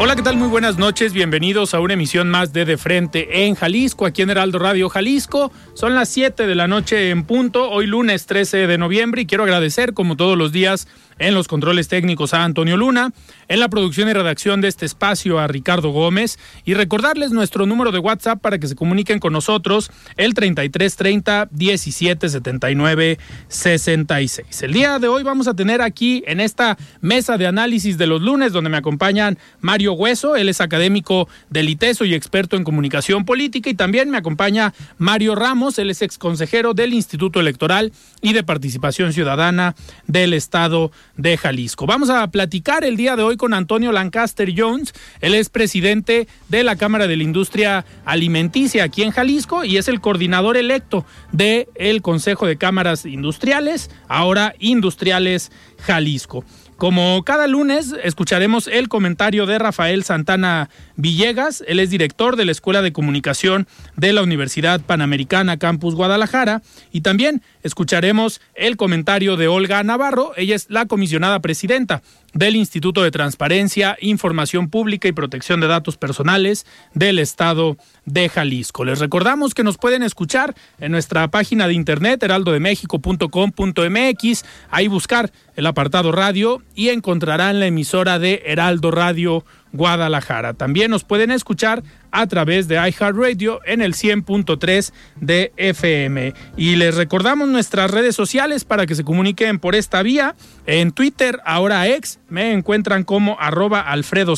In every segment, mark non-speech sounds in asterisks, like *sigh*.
Hola, ¿qué tal? Muy buenas noches. Bienvenidos a una emisión más de De Frente en Jalisco, aquí en Heraldo Radio Jalisco. Son las 7 de la noche en punto, hoy lunes 13 de noviembre, y quiero agradecer, como todos los días, en los controles técnicos a Antonio Luna, en la producción y redacción de este espacio a Ricardo Gómez y recordarles nuestro número de WhatsApp para que se comuniquen con nosotros el 3330 1779 66. El día de hoy vamos a tener aquí en esta mesa de análisis de los lunes donde me acompañan Mario Hueso, él es académico del ITESO y experto en comunicación política y también me acompaña Mario Ramos, él es ex consejero del Instituto Electoral y de Participación Ciudadana del Estado de Jalisco. Vamos a platicar el día de hoy con Antonio Lancaster Jones. Él es presidente de la Cámara de la Industria Alimenticia aquí en Jalisco y es el coordinador electo del el Consejo de Cámaras Industriales, ahora Industriales Jalisco. Como cada lunes, escucharemos el comentario de Rafael Santana Villegas. Él es director de la Escuela de Comunicación de la Universidad Panamericana Campus Guadalajara. Y también escucharemos el comentario de Olga Navarro. Ella es la comisionada presidenta del Instituto de Transparencia, Información Pública y Protección de Datos Personales del Estado de Jalisco. Les recordamos que nos pueden escuchar en nuestra página de internet heraldodemexico.com.mx, ahí buscar el apartado radio y encontrarán la emisora de Heraldo Radio Guadalajara. También nos pueden escuchar a través de iHeartRadio en el 100.3 de FM. Y les recordamos nuestras redes sociales para que se comuniquen por esta vía. En Twitter, ahora ex, me encuentran como arroba Alfredo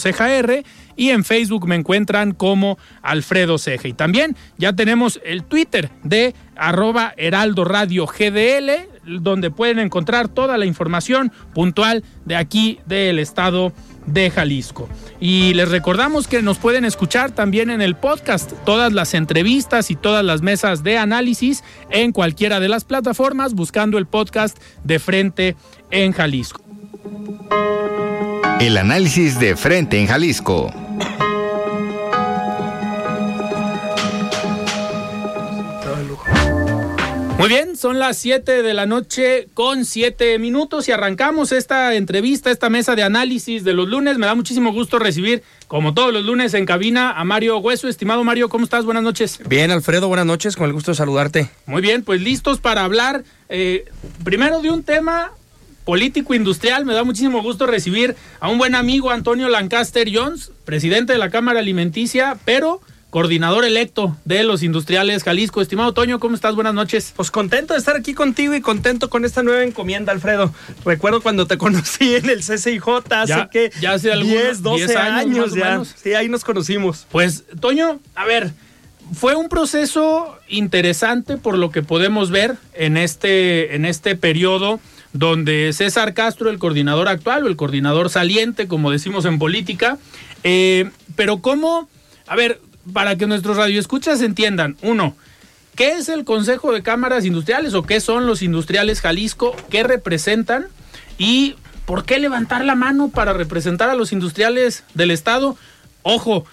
y en Facebook me encuentran como Alfredo Ceja. Y también ya tenemos el Twitter de arroba Heraldo Radio GDL, donde pueden encontrar toda la información puntual de aquí del estado Jalisco. Y les recordamos que nos pueden escuchar también en el podcast, todas las entrevistas y todas las mesas de análisis en cualquiera de las plataformas buscando el podcast de Frente en Jalisco. El análisis de Frente en Jalisco. Muy bien, son las 7 de la noche con 7 minutos y arrancamos esta entrevista, esta mesa de análisis de los lunes. Me da muchísimo gusto recibir, como todos los lunes, en cabina a Mario Hueso. Estimado Mario, ¿cómo estás? Buenas noches. Bien, Alfredo, buenas noches, con el gusto de saludarte. Muy bien, pues listos para hablar eh, primero de un tema político industrial. Me da muchísimo gusto recibir a un buen amigo, Antonio Lancaster Jones, presidente de la Cámara Alimenticia, pero coordinador electo de los industriales Jalisco. Estimado Toño, ¿cómo estás? Buenas noches. Pues contento de estar aquí contigo y contento con esta nueva encomienda, Alfredo. Recuerdo cuando te *laughs* conocí en el CCIJ hace que ya hace 10, 12 años, ya. Sí, ahí nos conocimos. Pues, Toño, a ver, fue un proceso interesante por lo que podemos ver en este, en este periodo donde César Castro, el coordinador actual o el coordinador saliente, como decimos en política, eh, pero cómo, a ver, para que nuestros radioescuchas entiendan, uno, ¿qué es el Consejo de Cámaras Industriales o qué son los industriales Jalisco? ¿Qué representan? ¿Y por qué levantar la mano para representar a los industriales del Estado? Ojo,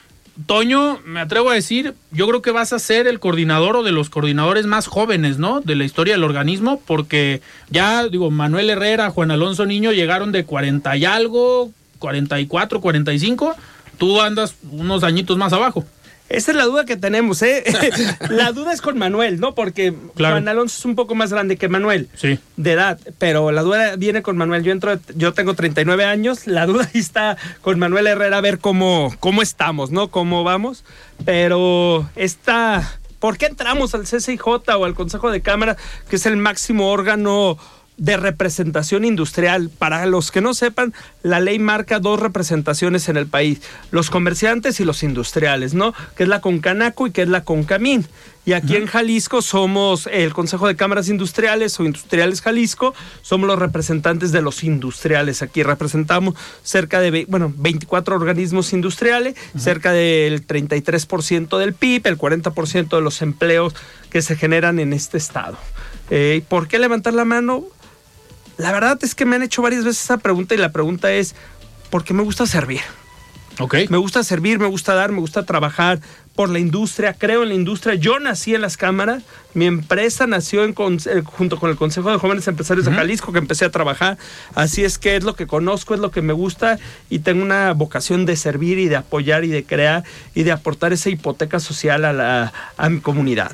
Toño, me atrevo a decir, yo creo que vas a ser el coordinador o de los coordinadores más jóvenes, ¿no? De la historia del organismo, porque ya, digo, Manuel Herrera, Juan Alonso Niño llegaron de 40 y algo, 44, 45. Tú andas unos añitos más abajo. Esa es la duda que tenemos, ¿eh? *laughs* la duda es con Manuel, ¿no? Porque Juan Alonso es un poco más grande que Manuel. Sí. De edad. Pero la duda viene con Manuel. Yo entro, yo tengo 39 años. La duda ahí está con Manuel Herrera a ver cómo, cómo estamos, ¿no? Cómo vamos. Pero esta. ¿Por qué entramos al CCIJ o al Consejo de Cámara, que es el máximo órgano de representación industrial. Para los que no sepan, la ley marca dos representaciones en el país, los comerciantes y los industriales, ¿no? Que es la Concanaco y que es la Concamín. Y aquí en Jalisco somos el Consejo de Cámaras Industriales o Industriales Jalisco, somos los representantes de los industriales. Aquí representamos cerca de, bueno, 24 organismos industriales, cerca del 33% del PIB, el 40% de los empleos que se generan en este estado. Eh, ¿Por qué levantar la mano? La verdad es que me han hecho varias veces esa pregunta y la pregunta es, ¿por qué me gusta servir? Ok. Me gusta servir, me gusta dar, me gusta trabajar por la industria, creo en la industria. Yo nací en las cámaras, mi empresa nació en eh, junto con el Consejo de Jóvenes Empresarios de Jalisco, que empecé a trabajar. Así es que es lo que conozco, es lo que me gusta y tengo una vocación de servir y de apoyar y de crear y de aportar esa hipoteca social a, la, a mi comunidad.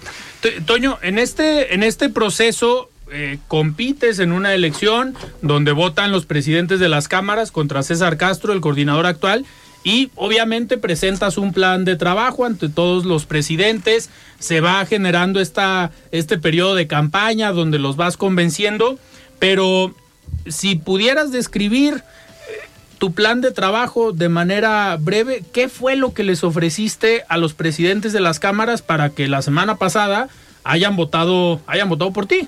Toño, en este, en este proceso eh, compites en una elección donde votan los presidentes de las cámaras contra César Castro, el coordinador actual, y obviamente presentas un plan de trabajo ante todos los presidentes, se va generando esta, este periodo de campaña donde los vas convenciendo, pero si pudieras describir eh, tu plan de trabajo de manera breve, ¿qué fue lo que les ofreciste a los presidentes de las cámaras para que la semana pasada hayan votado, hayan votado por ti?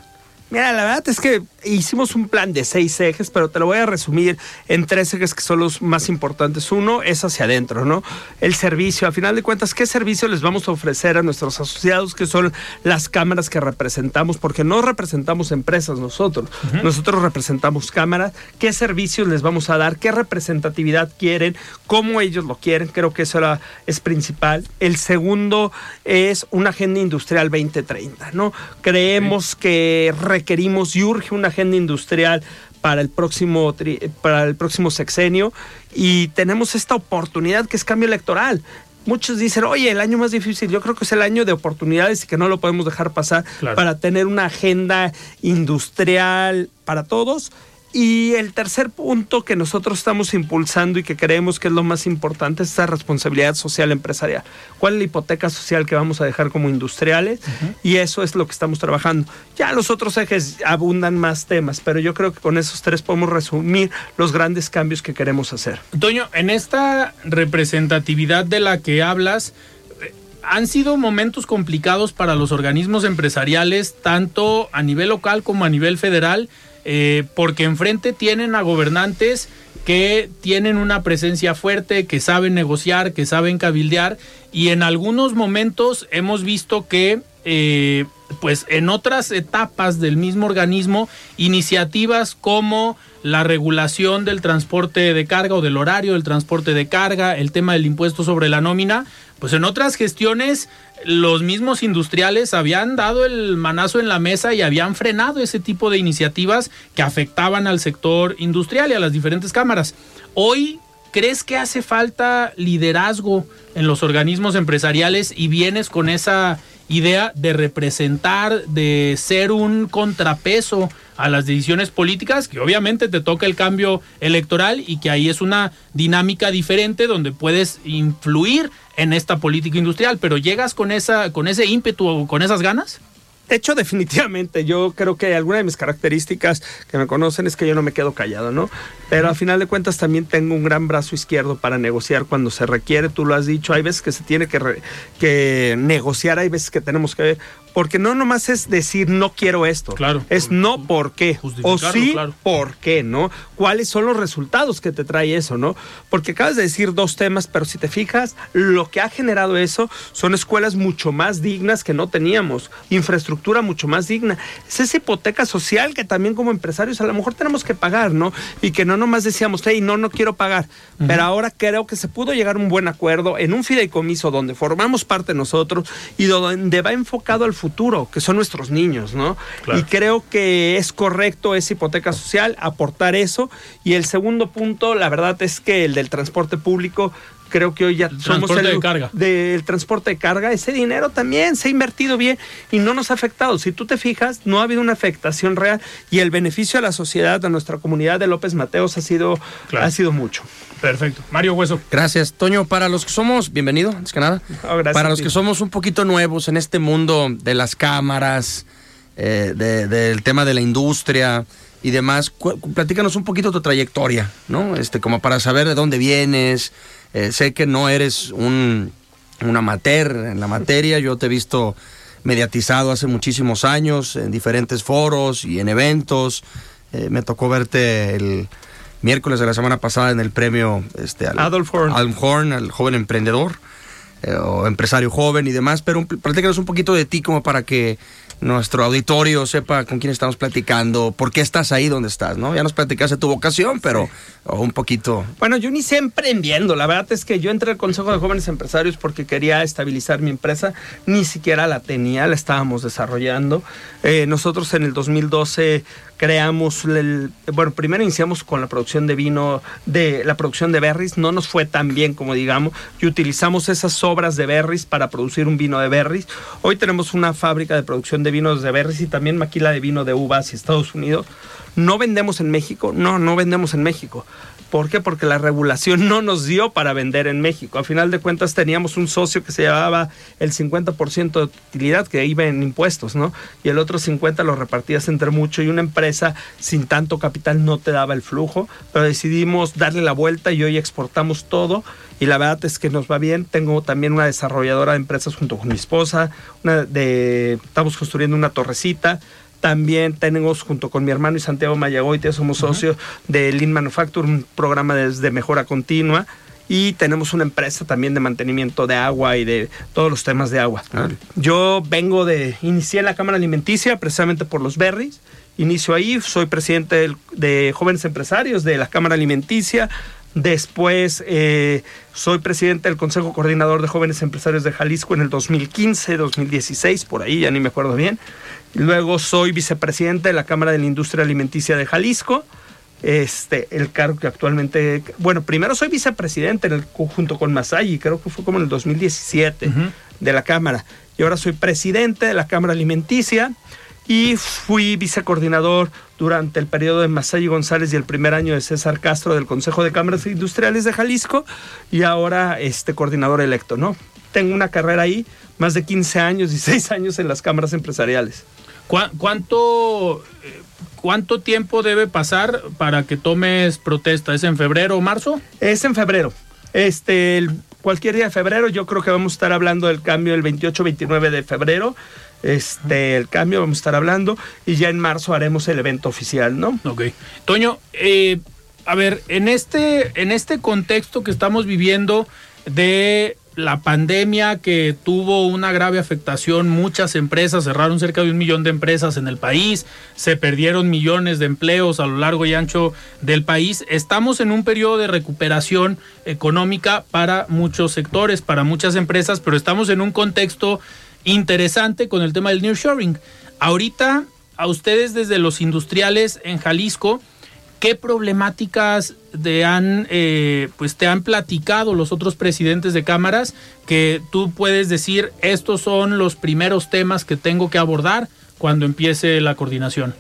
Mira, la verdad es que hicimos un plan de seis ejes, pero te lo voy a resumir en tres ejes que son los más importantes. Uno es hacia adentro, ¿no? El servicio. A final de cuentas, ¿qué servicio les vamos a ofrecer a nuestros asociados, que son las cámaras que representamos? Porque no representamos empresas nosotros. Nosotros representamos cámaras. ¿Qué servicios les vamos a dar? ¿Qué representatividad quieren? ¿Cómo ellos lo quieren? Creo que eso era, es principal. El segundo es una agenda industrial 2030, ¿no? Creemos que requerimos y urge una agenda industrial para el próximo para el próximo sexenio y tenemos esta oportunidad que es cambio electoral. Muchos dicen, oye, el año más difícil, yo creo que es el año de oportunidades y que no lo podemos dejar pasar para tener una agenda industrial para todos y el tercer punto que nosotros estamos impulsando y que creemos que es lo más importante es esa responsabilidad social empresarial. ¿Cuál es la hipoteca social que vamos a dejar como industriales? Y eso es lo que estamos trabajando. Ya los otros ejes abundan más temas, pero yo creo que con esos tres podemos resumir los grandes cambios que queremos hacer. Toño, en esta representatividad de la que hablas, eh, han sido momentos complicados para los organismos empresariales, tanto a nivel local como a nivel federal. Eh, porque enfrente tienen a gobernantes que tienen una presencia fuerte, que saben negociar, que saben cabildear y en algunos momentos hemos visto que eh, pues en otras etapas del mismo organismo iniciativas como la regulación del transporte de carga o del horario del transporte de carga, el tema del impuesto sobre la nómina, pues en otras gestiones los mismos industriales habían dado el manazo en la mesa y habían frenado ese tipo de iniciativas que afectaban al sector industrial y a las diferentes cámaras. Hoy, ¿crees que hace falta liderazgo en los organismos empresariales y vienes con esa idea de representar, de ser un contrapeso a las decisiones políticas, que obviamente te toca el cambio electoral y que ahí es una dinámica diferente donde puedes influir en esta política industrial, pero llegas con esa con ese ímpetu o con esas ganas? Hecho, *laughs* definitivamente, yo creo que alguna de mis características que me conocen es que yo no me quedo callado, ¿no? Pero a final de cuentas también tengo un gran brazo izquierdo para negociar cuando se requiere, tú lo has dicho, hay veces que se tiene que, que negociar, hay veces que tenemos que porque no nomás es decir no quiero esto, claro, es no por qué, o sí por qué, ¿no? ¿Cuáles son los resultados que te trae eso, ¿no? Porque acabas de decir dos temas, pero si te fijas, lo que ha generado eso son escuelas mucho más dignas que no teníamos, infraestructura mucho más digna, es esa hipoteca social que también como empresarios a lo mejor tenemos que pagar, ¿no? Y que no nomás decíamos, hey, no, no quiero pagar, pero ahora creo que se pudo llegar a un buen acuerdo en un fideicomiso donde formamos parte nosotros y donde va enfocado al futuro futuro, que son nuestros niños, ¿no? Y creo que es correcto esa hipoteca social, aportar eso. Y el segundo punto, la verdad es que el del transporte público, creo que hoy ya El somos transporte el de carga. del transporte de carga, ese dinero también se ha invertido bien y no nos ha afectado. Si tú te fijas, no ha habido una afectación real y el beneficio a la sociedad, a nuestra comunidad de López Mateos ha sido, Claro. ha sido mucho. Perfecto. Mario Hueso. Gracias, Toño. Para los que somos, bienvenido, antes que nada. Oh, gracias Para los que somos un poquito nuevos en este mundo de las cámaras, eh, de- del tema de la industria y demás, platícanos un poquito tu trayectoria, ¿no? Este, como para saber de dónde vienes. Eh, sé que no eres un, un amateur en la materia, yo te he visto mediatizado hace muchísimos años en diferentes foros y en eventos. Eh, me tocó verte el miércoles de la semana pasada en el premio este, al, Adolf Horn. Al joven emprendedor eh, o empresario joven y demás, pero platícanos un poquito de ti como para que nuestro auditorio sepa con quién estamos platicando, por qué estás ahí donde estás, ¿no? Ya nos platicaste tu vocación, pero oh, un poquito... Bueno, yo inicié emprendiendo. La verdad es que yo entré al Consejo de Jóvenes Empresarios porque quería estabilizar mi empresa. Ni siquiera la tenía, la estábamos desarrollando. Eh, nosotros en el 2012 creamos, el, bueno, primero iniciamos con la producción de vino, de la producción de berries. No nos fue tan bien como digamos y utilizamos esas sobras de berries para producir un vino de berries. Hoy tenemos una fábrica de producción de vinos de berries y también maquila de vino de uvas y Estados Unidos. ¿No vendemos en México? No, no vendemos en México. ¿Por qué? Porque la regulación no nos dio para vender en México. A final de cuentas teníamos un socio que se llevaba el 50% de utilidad que iba en impuestos, ¿no? Y el otro 50% lo repartías entre mucho y una empresa sin tanto capital no te daba el flujo, pero decidimos darle la vuelta y hoy exportamos todo y la verdad es que nos va bien. Tengo también una desarrolladora de empresas junto con mi esposa, estamos construyendo una torrecita. También tenemos junto con mi hermano y Santiago Mayagoite, somos socios de Lean Manufacture, un programa de, de mejora continua. Y tenemos una empresa también de mantenimiento de agua y de todos los temas de agua. Órale. Yo vengo de, inicié en la Cámara Alimenticia precisamente por los berries. Inicio ahí, soy presidente de jóvenes empresarios de la Cámara Alimenticia. Después eh, soy presidente del Consejo Coordinador de Jóvenes Empresarios de Jalisco en el 2015, 2016, por ahí, ya ni me acuerdo bien. Luego soy vicepresidente de la Cámara de la Industria Alimenticia de Jalisco. Este, el cargo que actualmente, bueno, primero soy vicepresidente en el, junto con Masay, creo que fue como en el 2017 Ujú. de la Cámara. Y ahora soy presidente de la Cámara Alimenticia y fui vicecoordinador durante el periodo de Masay González y el primer año de César Castro del Consejo de Cámaras Industriales de Jalisco y ahora este coordinador electo, ¿no? Tengo una carrera ahí, más de 15 años y 6 *laughs* años en las cámaras empresariales. ¿Cuá- ¿Cuánto, eh, ¿Cuánto tiempo debe pasar para que tomes protesta? ¿Es en febrero o marzo? Es en febrero. Este, el- cualquier día de febrero, yo creo que vamos a estar hablando del cambio el 28-29 de febrero. Este, el cambio vamos a estar hablando y ya en marzo haremos el evento oficial, ¿no? Ok. Toño, eh, a ver, en este, en este contexto que estamos viviendo de la pandemia que tuvo una grave afectación, muchas empresas cerraron cerca de un millón de empresas en el país, se perdieron millones de empleos a lo largo y ancho del país. Estamos en un periodo de recuperación económica para muchos sectores, para muchas empresas, pero estamos en un contexto interesante con el tema del nearshoring. Ahorita, a ustedes desde los industriales en Jalisco, ¿qué problemáticas de han, eh, pues te han platicado los otros presidentes de cámaras que tú puedes decir estos son los primeros temas que tengo que abordar cuando empiece la coordinación?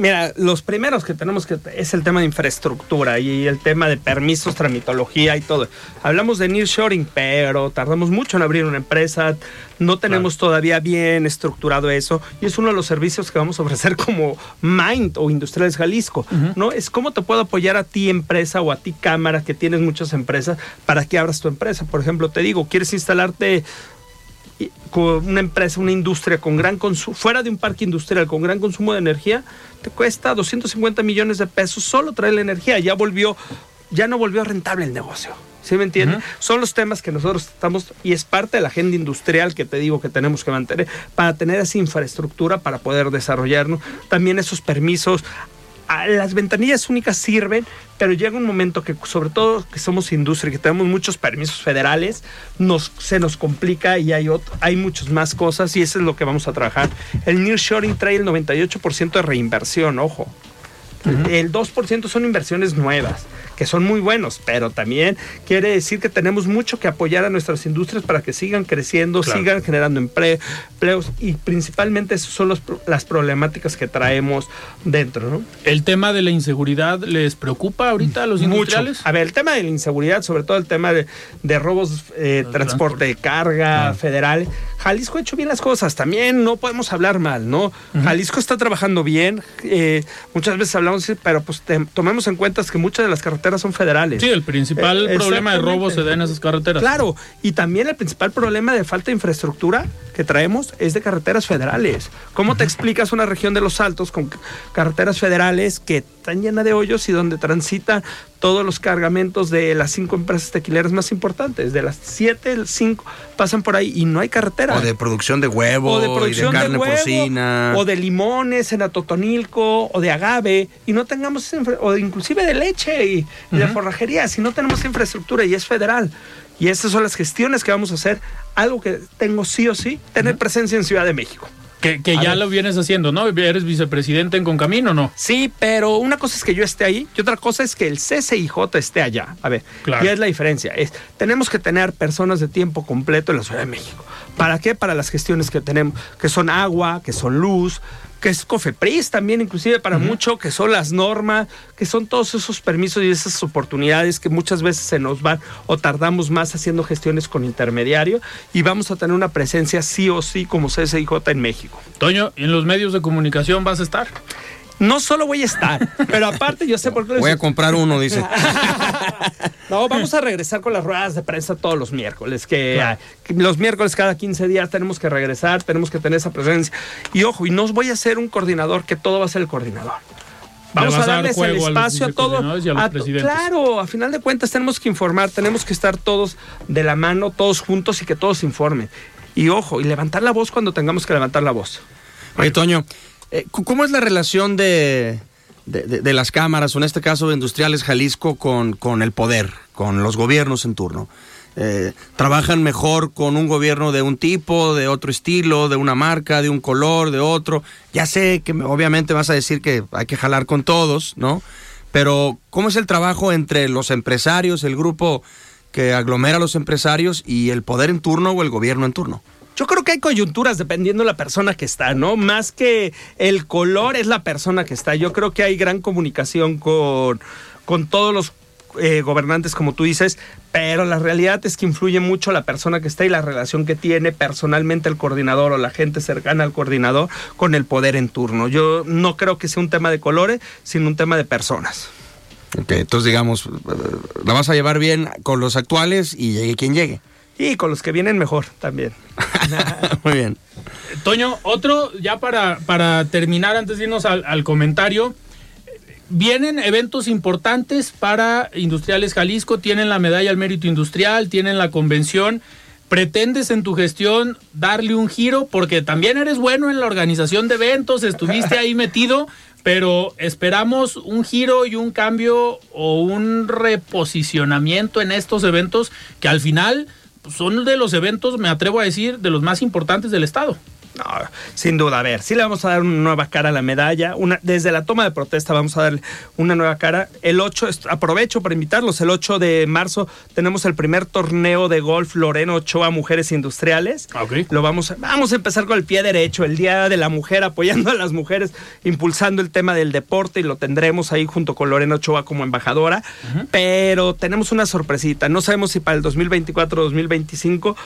Mira, los primeros que tenemos que es el tema de infraestructura y el tema de permisos, tramitología y todo. Hablamos de nearshoring, pero tardamos mucho en abrir una empresa, no tenemos todavía bien estructurado eso y es uno de los servicios que vamos a ofrecer como Mind o Industriales Jalisco, ¿no? Es cómo te puedo apoyar a ti empresa o a ti cámara que tienes muchas empresas para que abras tu empresa. Por ejemplo, te digo, quieres instalarte con una empresa, una industria con gran consumo, fuera de un parque industrial con gran consumo de energía, te cuesta 250 millones de pesos solo traer la energía. Ya volvió, ya no volvió rentable el negocio. ¿Sí me entiendes? Ujú. Son los temas que nosotros estamos, y es parte de la agenda industrial que te digo que tenemos que mantener, para tener esa infraestructura para poder desarrollarnos. También esos permisos. Las ventanillas únicas sirven, pero llega un momento que, sobre todo que somos industria, que tenemos muchos permisos federales, nos, se nos complica y hay, otro- hay muchas más cosas y eso es lo que vamos a trabajar. El nearshoring trae el 98% de reinversión, ojo. El 2% son inversiones nuevas que son muy buenos, pero también quiere decir que tenemos mucho que apoyar a nuestras industrias para que sigan creciendo, sigan generando empleos y principalmente esas son las problemáticas que traemos dentro. ¿no? ¿El tema de la inseguridad les preocupa ahorita a los industriales? A ver, el tema de la inseguridad, sobre todo el tema de, robos, eh, transporte de carga federal. Jalisco ha hecho bien las cosas, también no podemos hablar mal, ¿no? Jalisco está trabajando bien, eh, muchas veces hablamos, pero pues tomemos en cuenta que muchas de las carreteras son federales. Sí, el principal eh, problema de robo se da en esas carreteras. Claro, y también el principal problema de falta de infraestructura que traemos es de carreteras federales. ¿Cómo te explicas una región de los Altos con carreteras federales que están llenas de hoyos y donde transita todos los cargamentos de las cinco empresas tequileras más importantes. De las siete, cinco pasan por ahí y no hay carretera. O de producción de huevo, o de, producción de carne porcina. O de limones en Atotonilco, o de agave, y no tengamos, o inclusive de leche y, de forrajería, si no tenemos infraestructura y es federal. Y estas son las gestiones que vamos a hacer. Algo que tengo sí o sí, tener presencia en Ciudad de México. Que, ya lo vienes haciendo, ¿no? Eres vicepresidente en Concamino, ¿no? Sí, pero una cosa es que yo esté ahí y otra cosa es que el CCIJ esté allá. A ver, claro. es la diferencia. Es, tenemos que tener personas de tiempo completo en la Ciudad de México. ¿Para qué? Para las gestiones que tenemos, que son agua, que son luz, que es COFEPRIS también, inclusive para mucho, que son las normas, que son todos esos permisos y esas oportunidades que muchas veces se nos van o tardamos más haciendo gestiones con intermediario y vamos a tener una presencia sí o sí como CSIJ en México. Toño, ¿y en los medios de comunicación vas a estar? No solo voy a estar, pero aparte yo sé por qué. Voy a comprar uno, dice. *laughs* no, vamos a regresar con las ruedas de prensa todos los miércoles, que, los miércoles cada 15 días tenemos que regresar, tenemos que tener esa presencia. Y ojo, y no voy a ser un coordinador que todo va a ser el coordinador. Vamos a darles el espacio a, todos. claro, a final de cuentas tenemos que informar, tenemos que estar todos de la mano, todos juntos y que todos informen. Y ojo, y levantar la voz cuando tengamos que levantar la voz. Oye, Toño, eh, ¿Cómo es la relación de, de, las cámaras, o en este caso de Industriales Jalisco, con, con el poder, con los gobiernos en turno? Eh, ¿Trabajan mejor con un gobierno de un tipo, de otro estilo, de una marca, de un color, de otro? Ya sé que obviamente vas a decir que hay que jalar con todos, ¿no? Pero ¿cómo es el trabajo entre los empresarios, el grupo que aglomera a los empresarios y el poder en turno o el gobierno en turno? Yo creo que hay coyunturas dependiendo de la persona que está, ¿no? Más que el color es la persona que está. Yo creo que hay gran comunicación con, con todos los eh, gobernantes, como tú dices, pero la realidad es que influye mucho la persona que está y la relación que tiene personalmente el coordinador o la gente cercana al coordinador con el poder en turno. Yo no creo que sea un tema de colores, sino un tema de personas. Ok, entonces digamos, eh, la vas a llevar bien con los actuales y llegue quien llegue. Y con los que vienen mejor también. *laughs* Muy bien. Toño, otro, ya para, para terminar, antes de irnos al, comentario, vienen eventos importantes para Industriales Jalisco, tienen la medalla al mérito industrial, tienen la convención. ¿Pretendes en tu gestión darle un giro? Porque también eres bueno en la organización de eventos, estuviste ahí metido, pero esperamos un giro y un cambio o un reposicionamiento en estos eventos que al final son de los eventos, me atrevo a decir, de los más importantes del Estado. No, sin duda, a ver, sí le vamos a dar una nueva cara a la medalla. Una, desde la toma de protesta vamos a darle una nueva cara. El 8, aprovecho para invitarlos, el 8 de marzo tenemos el primer torneo de golf Loreno Ochoa Mujeres Industriales. Ah, okay. Lo vamos a, vamos a empezar con el pie derecho, el Día de la Mujer, apoyando a las mujeres, impulsando el tema del deporte y lo tendremos ahí junto con Lorena Ochoa como embajadora. Pero tenemos una sorpresita, no sabemos si para el 2024 o 2025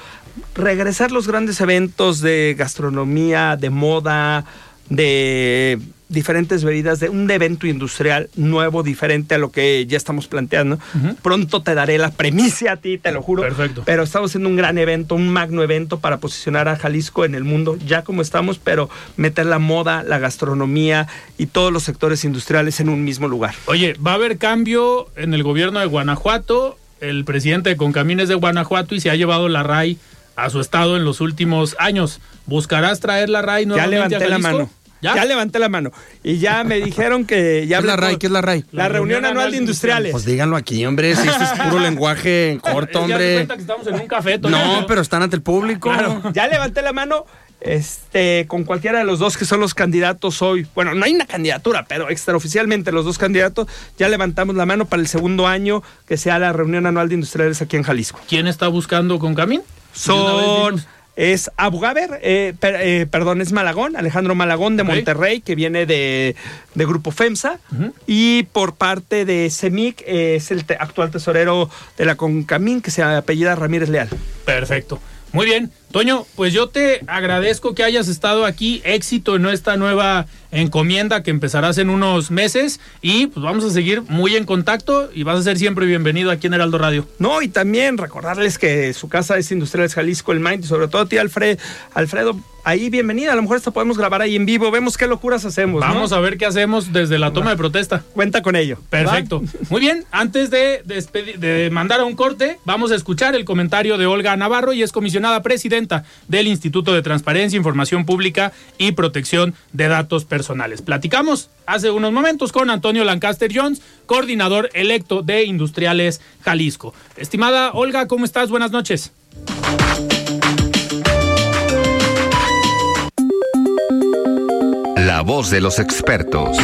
regresar los grandes eventos de gastronomía, de moda, de diferentes bebidas, de un evento industrial nuevo, diferente a lo que ya estamos planteando. Pronto te daré la premisa a ti, te lo juro. Perfecto. Pero estamos haciendo un gran evento, un magno evento para posicionar a Jalisco en el mundo, ya como estamos, pero meter la moda, la gastronomía y todos los sectores industriales en un mismo lugar. Oye, va a haber cambio en el gobierno de Guanajuato. El presidente de Concamines de Guanajuato y se ha llevado la RAI a su estado en los últimos años. ¿Buscarás traer la RAI nuevamente Ya levanté la mano. ¿Ya? levanté la mano. Y ya me dijeron que ya... ¿Qué es la RAI? ¿Qué es la RAI? La, reunión, anual de industriales. Pues díganlo aquí, hombre. Si esto es *laughs* puro lenguaje corto, hombre. Ya que estamos en un café, No, pero están ante el público. Ya levanté la mano este, con cualquiera de los dos que son los candidatos hoy. Bueno, no hay una candidatura, pero extraoficialmente los dos candidatos ya levantamos la mano para el segundo año que sea la reunión anual de industriales aquí en Jalisco. ¿Quién está buscando con Camín? Son es Abugaber, eh, eh, perdón, es Malagón, Alejandro Malagón de Monterrey, que viene de, Grupo FEMSA, y por parte de CEMIC es el actual tesorero de la Concamín, que se apellida Ramírez Leal. Perfecto. Muy bien, Toño, pues yo te agradezco que hayas estado aquí, éxito en esta nueva encomienda que empezarás en unos meses y pues vamos a seguir muy en contacto y vas a ser siempre bienvenido aquí en Heraldo Radio. No, y también recordarles que su casa es Industriales Jalisco, el Mind, y sobre todo a ti, Alfred, Alfredo, ahí bienvenida. A lo mejor esto podemos grabar ahí en vivo. Vemos qué locuras hacemos. Vamos a ver qué hacemos desde la toma de protesta. Cuenta con ello. Perfecto. *laughs* Muy bien, antes de, de mandar a un corte, vamos a escuchar el comentario de Olga Navarro y es comisionada presidenta del Instituto de Transparencia, Información Pública y Protección de Datos Personales. Platicamos hace unos momentos con Antonio Lancaster Jones, coordinador electo de Industriales Jalisco. Estimada Olga, ¿cómo estás? Buenas noches. La voz de los expertos.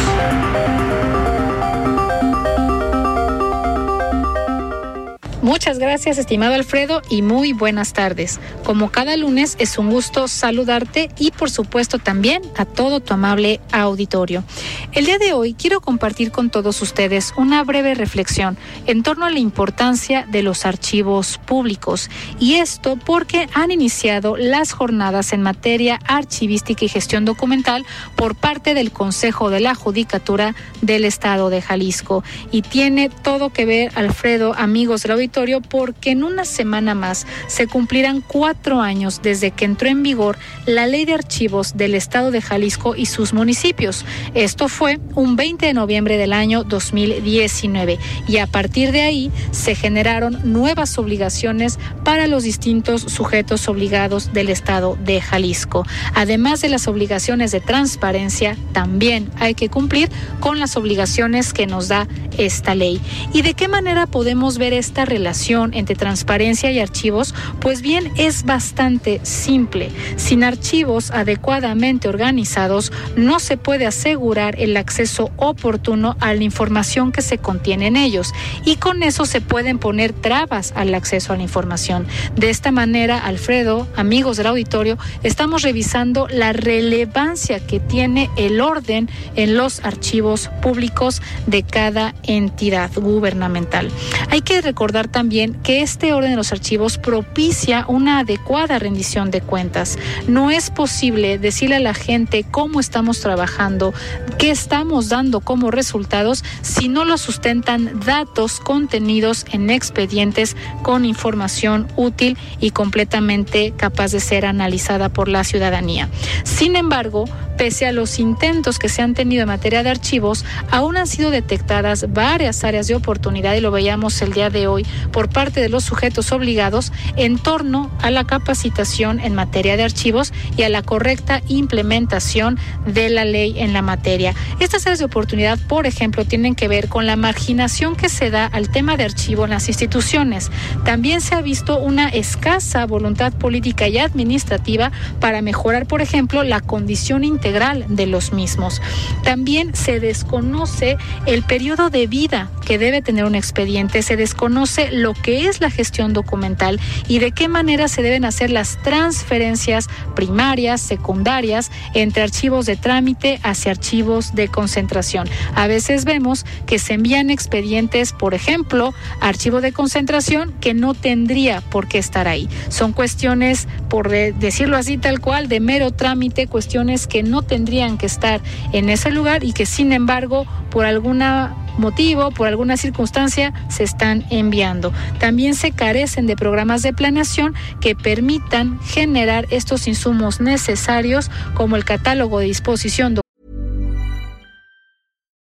Muchas gracias, estimado Alfredo, y muy buenas tardes. Como cada lunes, es un gusto saludarte y, por supuesto, también a todo tu amable auditorio. El día de hoy quiero compartir con todos ustedes una breve reflexión en torno a la importancia de los archivos públicos. Y esto porque han iniciado las jornadas en materia archivística y gestión documental por parte del Consejo de la Judicatura del Estado de Jalisco. Y tiene todo que ver, Alfredo, amigos del auditorio, porque en una semana más se cumplirán cuatro años desde que entró en vigor la ley de archivos del estado de Jalisco y sus municipios. Esto fue un 20 de noviembre del año 2019 y a partir de ahí se generaron nuevas obligaciones para los distintos sujetos obligados del estado de Jalisco. Además de las obligaciones de transparencia, también hay que cumplir con las obligaciones que nos da esta ley. ¿Y de qué manera podemos ver esta relación? Relación entre transparencia y archivos, pues bien es bastante simple. Sin archivos adecuadamente organizados, no se puede asegurar el acceso oportuno a la información que se contiene en ellos y con eso se pueden poner trabas al acceso a la información. De esta manera, Alfredo, amigos del auditorio, estamos revisando la relevancia que tiene el orden en los archivos públicos de cada entidad gubernamental. Hay que recordar también que este orden de los archivos propicia una adecuada rendición de cuentas. No es posible decirle a la gente cómo estamos trabajando, qué estamos dando como resultados si no lo sustentan datos contenidos en expedientes con información útil y completamente capaz de ser analizada por la ciudadanía. Sin embargo, pese a los intentos que se han tenido en materia de archivos, aún han sido detectadas varias áreas de oportunidad y lo veíamos el día de hoy por parte de los sujetos obligados en torno a la capacitación en materia de archivos y a la correcta implementación de la ley en la materia. Estas áreas de oportunidad, por ejemplo, tienen que ver con la marginación que se da al tema de archivo en las instituciones. También se ha visto una escasa voluntad política y administrativa para mejorar, por ejemplo, la condición integral de los mismos. También se desconoce el periodo de vida que debe tener un expediente, se desconoce lo que es la gestión documental y de qué manera se deben hacer las transferencias primarias, secundarias, entre archivos de trámite hacia archivos de concentración. A veces vemos que se envían expedientes, por ejemplo, archivo de concentración que no tendría por qué estar ahí. Son cuestiones, por decirlo así tal cual, de mero trámite, cuestiones que no tendrían que estar en ese lugar y que sin embargo, por alguna motivo, por alguna circunstancia, se están enviando. También se carecen de programas de planeación que permitan generar estos insumos necesarios como el catálogo de disposición.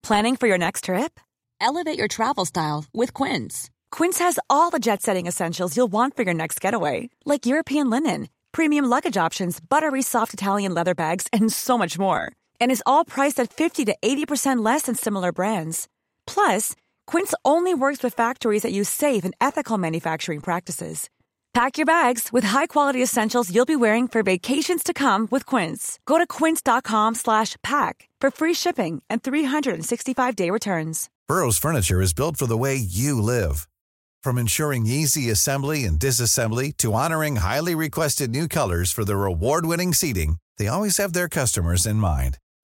Planning for your next trip? Elevate your travel style with Quince. Quince has all the jet-setting essentials you'll want for your next getaway, like European linen, premium luggage options, buttery soft Italian leather bags, and so much more. And is all priced at 50 to 80% less than similar brands. Plus, Quince only works with factories that use safe and ethical manufacturing practices. Pack your bags with high-quality essentials you'll be wearing for vacations to come with Quince. Go to quince.com slash pack for free shipping and 365-day returns. Burrow's furniture is built for the way you live. From ensuring easy assembly and disassembly to honoring highly requested new colors for their award-winning seating, they always have their customers in mind.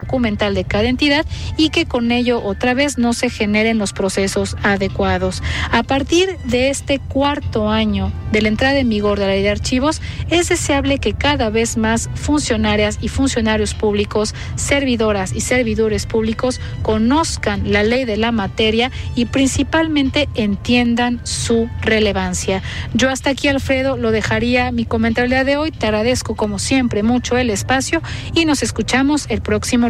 Documental de cada entidad y que con ello otra vez no se generen los procesos adecuados. A partir de este cuarto año de la entrada en vigor de la ley de archivos, es deseable que cada vez más funcionarias y funcionarios públicos, servidoras y servidores públicos conozcan la ley de la materia y principalmente entiendan su relevancia. Yo hasta aquí, Alfredo, lo dejaría mi comentario de hoy. Te agradezco como siempre mucho el espacio y nos escuchamos el próximo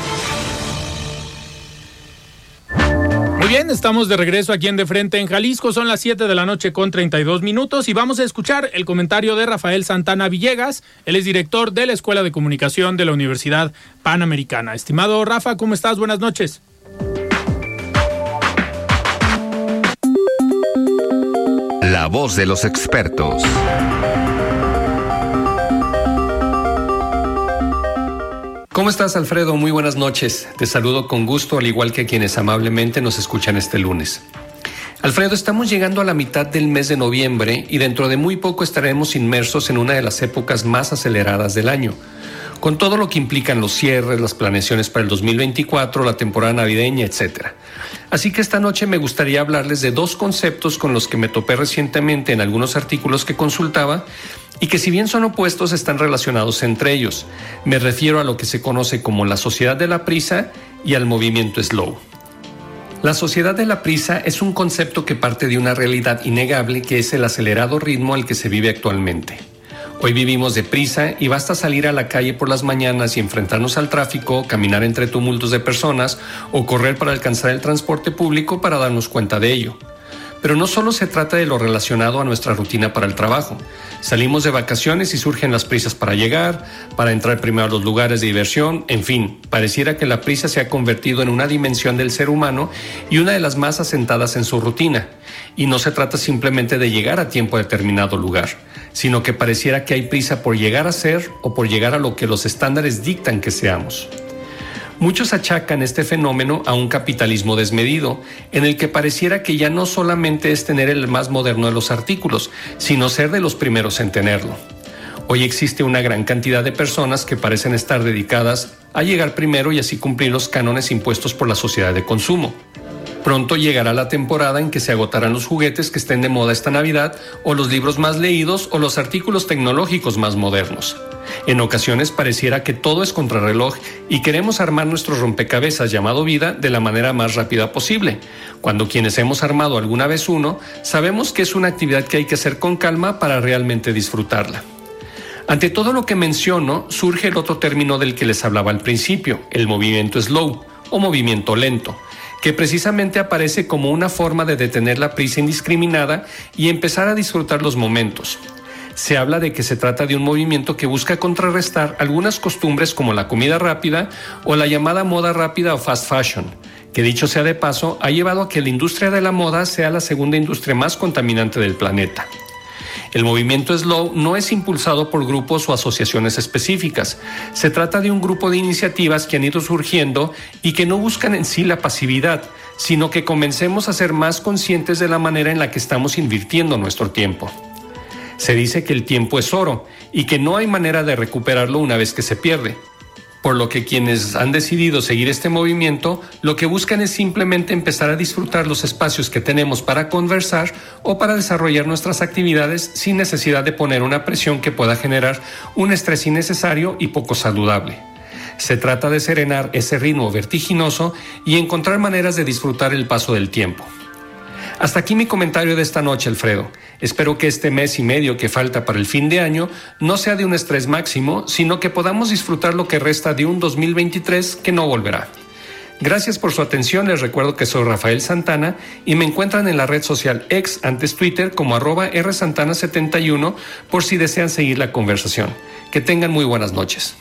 Bien, estamos de regreso aquí en De Frente en Jalisco. Son las 7 de la noche con 32 minutos y vamos a escuchar el comentario de Rafael Santana Villegas. Él es director de la Escuela de Comunicación de la Universidad Panamericana. Estimado Rafa, ¿cómo estás? Buenas noches. La voz de los expertos. ¿Cómo estás, Alfredo? Muy buenas noches. Te saludo con gusto, al igual que quienes amablemente nos escuchan este lunes. Alfredo, estamos llegando a la mitad del mes de noviembre y dentro de muy poco estaremos inmersos en una de las épocas más aceleradas del año, con todo lo que implican los cierres, las planeaciones para el 2024, la temporada navideña, etc. Así que esta noche me gustaría hablarles de dos conceptos con los que me topé recientemente en algunos artículos que consultaba y que si bien son opuestos están relacionados entre ellos. Me refiero a lo que se conoce como la sociedad de la prisa y al movimiento slow. La sociedad de la prisa es un concepto que parte de una realidad innegable que es el acelerado ritmo al que se vive actualmente. Hoy vivimos de prisa y basta salir a la calle por las mañanas y enfrentarnos al tráfico, caminar entre tumultos de personas o correr para alcanzar el transporte público para darnos cuenta de ello. Pero no solo se trata de lo relacionado a nuestra rutina para el trabajo. Salimos de vacaciones y surgen las prisas para llegar, para entrar primero a los lugares de diversión, en fin, pareciera que la prisa se ha convertido en una dimensión del ser humano y una de las más asentadas en su rutina. Y no se trata simplemente de llegar a tiempo a determinado lugar, sino que pareciera que hay prisa por llegar a ser o por llegar a lo que los estándares dictan que seamos. Muchos achacan este fenómeno a un capitalismo desmedido, en el que pareciera que ya no solamente es tener el más moderno de los artículos, sino ser de los primeros en tenerlo. Hoy existe una gran cantidad de personas que parecen estar dedicadas a llegar primero y así cumplir los cánones impuestos por la sociedad de consumo. Pronto llegará la temporada en que se agotarán los juguetes que estén de moda esta Navidad, o los libros más leídos, o los artículos tecnológicos más modernos. En ocasiones pareciera que todo es contrarreloj y queremos armar nuestro rompecabezas llamado vida de la manera más rápida posible, cuando quienes hemos armado alguna vez uno sabemos que es una actividad que hay que hacer con calma para realmente disfrutarla. Ante todo lo que menciono, surge el otro término del que les hablaba al principio, el movimiento slow o movimiento lento, que precisamente aparece como una forma de detener la prisa indiscriminada y empezar a disfrutar los momentos, se habla de que se trata de un movimiento que busca contrarrestar algunas costumbres como la comida rápida o la llamada moda rápida o fast fashion, que dicho sea de paso, ha llevado a que la industria de la moda sea la segunda industria más contaminante del planeta. El movimiento Slow no es impulsado por grupos o asociaciones específicas. Se trata de un grupo de iniciativas que han ido surgiendo y que no buscan en sí la pasividad, sino que comencemos a ser más conscientes de la manera en la que estamos invirtiendo nuestro tiempo. Se dice que el tiempo es oro y que no hay manera de recuperarlo una vez que se pierde. Por lo que quienes han decidido seguir este movimiento lo que buscan es simplemente empezar a disfrutar los espacios que tenemos para conversar o para desarrollar nuestras actividades sin necesidad de poner una presión que pueda generar un estrés innecesario y poco saludable. Se trata de serenar ese ritmo vertiginoso y encontrar maneras de disfrutar el paso del tiempo. Hasta aquí mi comentario de esta noche, Alfredo. Espero que este mes y medio que falta para el fin de año no sea de un estrés máximo, sino que podamos disfrutar lo que resta de un 2023 que no volverá. Gracias por su atención. Les recuerdo que soy Rafael Santana y me encuentran en la red social ex antes Twitter como arroba rsantana71 por si desean seguir la conversación. Que tengan muy buenas noches.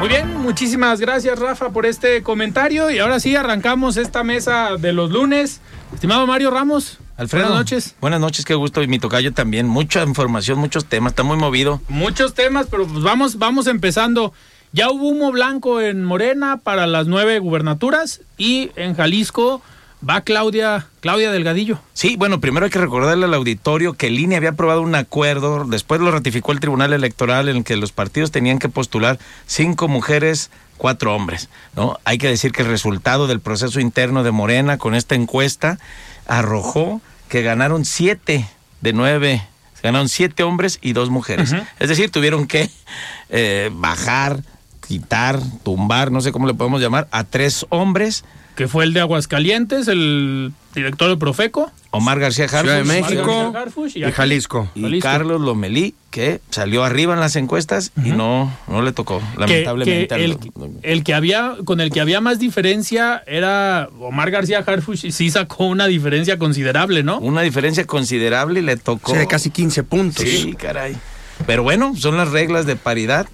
Muy bien, muchísimas gracias Rafa por este comentario y ahora sí arrancamos esta mesa de los lunes. Estimado Mario Ramos, Alfredo. buenas noches. Buenas noches, qué gusto. Y mi tocayo también. Mucha información, muchos temas. Está muy movido. Muchos temas, pero pues vamos, vamos empezando. Ya hubo humo blanco en Morena para las nueve gubernaturas y en Jalisco va Claudia, Claudia Delgadillo. Sí, bueno, primero hay que recordarle al auditorio que el INE había aprobado un acuerdo, después lo ratificó el Tribunal Electoral en el que los partidos tenían que postular cinco mujeres, cuatro hombres, ¿no? Hay que decir que el resultado del proceso interno de Morena con esta encuesta arrojó que ganaron siete de nueve, ganaron siete hombres y dos mujeres. Es decir, tuvieron que eh, bajar, quitar, tumbar, no sé cómo le podemos llamar, a tres hombres que fue el de Aguascalientes, el director de Profeco. Omar García Harfuch. Ciudad de México y Jalisco. Y Jalisco. Carlos Lomelí, que salió arriba en las encuestas y no, no le tocó, que- lamentablemente. que al- el, el que había, con el que había más diferencia era Omar García Harfuch y sí sacó una diferencia considerable, ¿no? Una diferencia considerable y le tocó. Sí, de casi 15 puntos. Sí, caray. Pero bueno, son las reglas de paridad.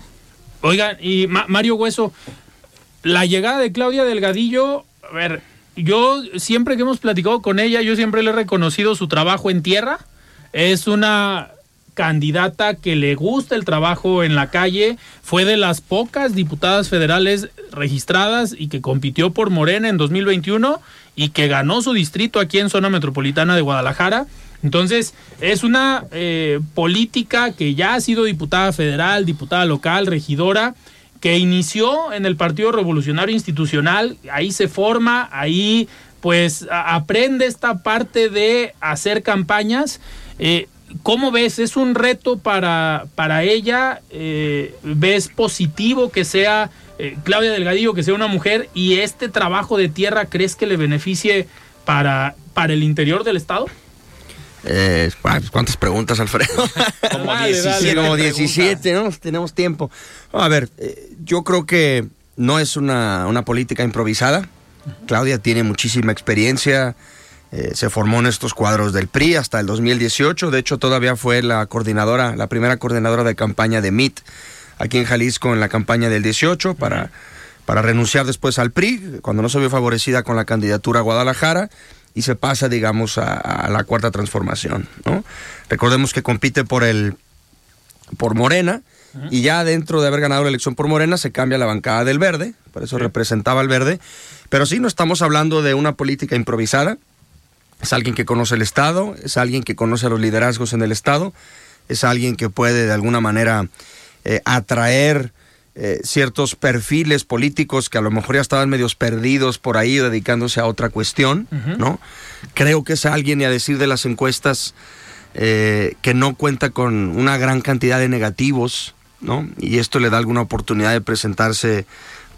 Oigan, y Ma- Mario Hueso, la llegada de Claudia Delgadillo, a ver, yo siempre que hemos platicado con ella, yo siempre le he reconocido su trabajo en tierra. Es una candidata que le gusta el trabajo en la calle, fue de las pocas diputadas federales registradas y que compitió por Morena en 2021 y que ganó su distrito aquí en zona metropolitana de Guadalajara. Entonces, es una eh, política que ya ha sido diputada federal, diputada local, regidora, que inició en el Partido Revolucionario Institucional, ahí se forma, ahí pues aprende esta parte de hacer campañas. Eh, ¿Cómo ves? ¿Es un reto para, para ella? Eh, ¿Ves positivo que sea eh, Claudia Delgadillo, que sea una mujer? ¿Y este trabajo de tierra crees que le beneficie para, para el interior del Estado? Eh, ¿Cuántas preguntas, Alfredo? *laughs* Como Dale, 17 dale. Sí, como preguntas. 17, ¿no? Tenemos tiempo. A ver, eh, yo creo que no es una, una política improvisada. Claudia tiene muchísima experiencia. eh, se formó en estos cuadros del PRI hasta el 2018. De hecho, todavía fue la coordinadora, la primera coordinadora de campaña de MIT aquí en Jalisco en la campaña del 18 para, para renunciar después al PRI, cuando no se vio favorecida con la candidatura a Guadalajara y se pasa, digamos, a, a la cuarta transformación. ¿no? Recordemos que compite por el por Morena y ya dentro de haber ganado la elección por Morena se cambia la bancada del Verde, por eso representaba al Verde, pero sí no estamos hablando de una política improvisada, es alguien que conoce el Estado, es alguien que conoce a los liderazgos en el Estado, es alguien que puede de alguna manera eh, atraer eh, ciertos perfiles políticos que a lo mejor ya estaban medios perdidos por ahí dedicándose a otra cuestión, ¿no? Creo que es alguien, y a decir de las encuestas, eh, que no cuenta con una gran cantidad de negativos, ¿no? Y esto le da alguna oportunidad de presentarse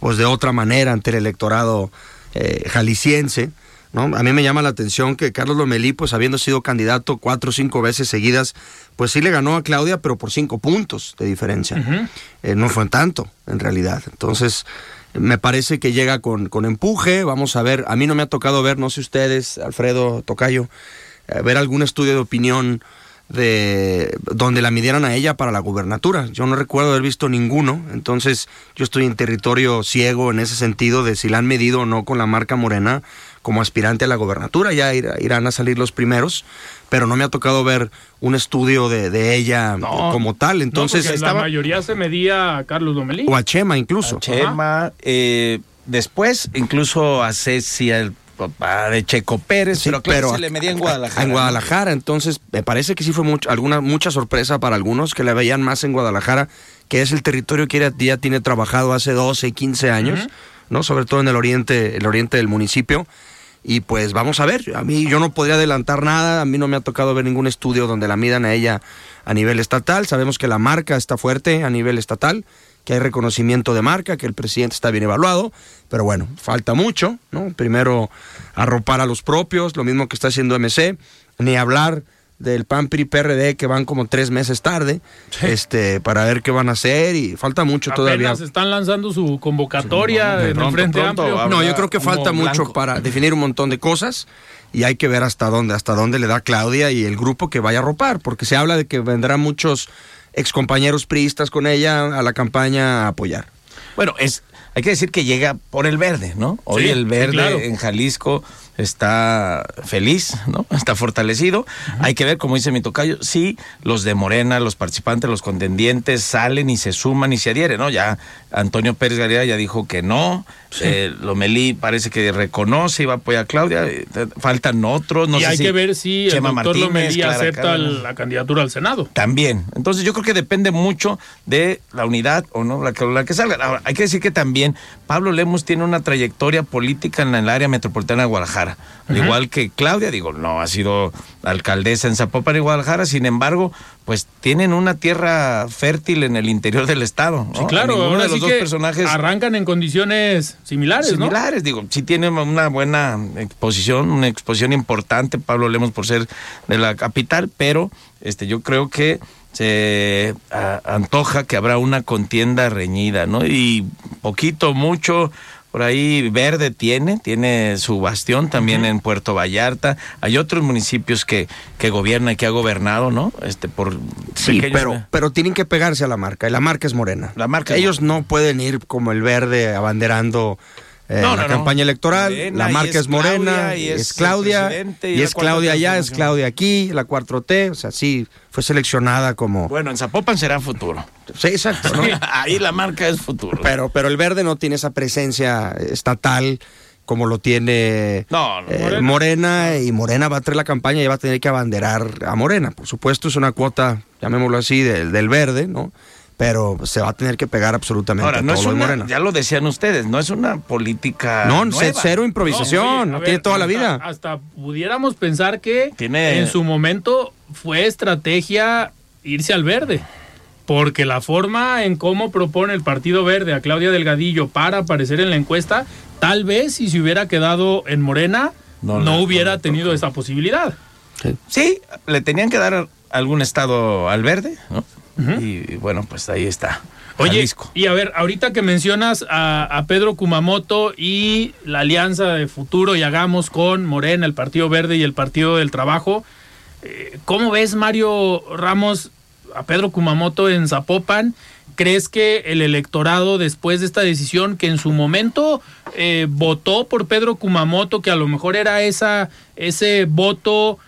pues de otra manera ante el electorado eh, jalisciense. ¿No? A mí me llama la atención que Carlos Lomelí, pues habiendo sido candidato cuatro o cinco veces seguidas, pues sí le ganó a Claudia, pero por cinco puntos de diferencia. Eh, no fue tanto, en realidad. Entonces, me parece que llega con, con empuje. Vamos a ver, a mí no me ha tocado ver, no sé ustedes, Alfredo Tocayo, eh, ver algún estudio de opinión de donde la midieran a ella para la gubernatura. Yo no recuerdo haber visto ninguno, entonces yo estoy en territorio ciego en ese sentido de si la han medido o no con la marca morena como aspirante a la gobernatura. Ya ir- irán a salir los primeros, pero no me ha tocado ver un estudio de, de ella No. como tal. Entonces No, la mayoría se medía a Carlos Lomelí. o a Chema incluso. A Chema, eh, después incluso a Ceci, el papá de Checo Pérez, Sí, pero, claro, pero se le medía en Guadalajara. En ¿no? Guadalajara, entonces me parece que sí fue mucho, alguna, mucha sorpresa para algunos que la veían más en Guadalajara, que es el territorio que ya, ya tiene trabajado hace 12, 15 años, ¿no? Sobre todo en el oriente, el oriente del municipio. Y pues vamos a ver, a mí yo no podría adelantar nada, a mí no me ha tocado ver ningún estudio donde la midan a ella a nivel estatal, sabemos que la marca está fuerte a nivel estatal, que hay reconocimiento de marca, que el presidente está bien evaluado, pero bueno, falta mucho, ¿no? Primero arropar a los propios, lo mismo que está haciendo MC, ni hablar del PAN PRI PRD que van como tres meses tarde este para ver qué van a hacer y falta mucho todavía Apenas están lanzando su convocatoria en el pronto, Frente pronto Amplio. habrá no yo creo que falta mucho blanco. para definir un montón de cosas y hay que ver hasta dónde hasta dónde le da Claudia y el grupo que vaya a ropar porque se habla de que vendrán muchos excompañeros priistas con ella a la campaña a apoyar Bueno, es, hay que decir que llega por el verde, ¿no? Hoy Sí, el sí, verde claro. en Jalisco está feliz, ¿no? *laughs* Está fortalecido. Hay que ver, como dice mi tocayo, si los de Morena, los participantes, los contendientes salen y se suman y se adhieren, ¿no? Ya Antonio Pérez García ya dijo que no. Eh, Lomelí parece que reconoce y va a apoyar a Claudia. Eh, Faltan otros, no y sé hay si que ver si el Chema doctor Martínez, Lomelí Clara acepta Cárdenas. la candidatura al Senado. También. Entonces yo creo que depende mucho de la unidad o no, la que, la que salga. Ahora, hay que decir que también Pablo Lemos tiene una trayectoria política en el área metropolitana de Guadalajara. Al igual que Claudia, digo, no ha sido alcaldesa en Zapopan y Guadalajara, sin embargo, pues tienen una tierra fértil en el interior del estado. ¿no? Sí, claro, A ninguno ahora de los sí dos que personajes arrancan en condiciones similares, ¿no? similares, digo, sí tiene una buena exposición, una exposición importante, Pablo Lemos por ser de la capital, pero este yo creo que se a- antoja que habrá una contienda reñida, ¿no? Y poquito, mucho, por ahí Verde tiene, tiene su bastión también en Puerto Vallarta. Hay otros municipios que, que gobierna y que ha gobernado, ¿no? Este, por Sí, pequeños- pero, pero tienen que pegarse a la marca, y la marca es morena. La marca es Ellos no pueden ir como el verde abanderando eh, No, la no, no. campaña electoral. Morena, la marca es morena, Claudia, y y es, Claudia, y es Claudia allá, es. Claudia aquí, la 4T, o sea, sí, fue seleccionada como... Bueno, en Zapopan será futuro. Sí, exacto, ¿no? *laughs* Ahí la marca es futuro. pero, pero el verde no tiene esa presencia estatal como lo tiene No, no, eh, Morena. Morena. y Morena va a traer la campaña y va a tener que abanderar a Morena. Por supuesto es una cuota, llamémoslo así, del, del verde, ¿no? Pero se va a tener que pegar absolutamente Ahora, a no todo es lo de una, Morena. ya lo decían ustedes, no es una política no, nueva. cero improvisación, oye, no ver, tiene toda la vida. Hasta pudiéramos pensar que Tiene- en su momento fue estrategia irse al verde. Porque la forma en cómo propone el Partido Verde a Claudia Delgadillo para aparecer en la encuesta, tal vez si se hubiera quedado en Morena, No no, hubiera no tenido esa posibilidad. Sí, le tenían que dar algún estado al verde, ¿no? Y, y bueno, pues ahí está. Oye, Jalisco. y a ver, ahorita que mencionas a, a Pedro Kumamoto y la alianza de futuro y hagamos con Morena, el Partido Verde y el Partido del Trabajo, eh, ¿cómo ves, Mario Ramos, a Pedro Kumamoto en Zapopan? ¿Crees que el electorado, después de esta decisión, que en su momento eh, votó por Pedro Kumamoto, que a lo mejor era esa, ese voto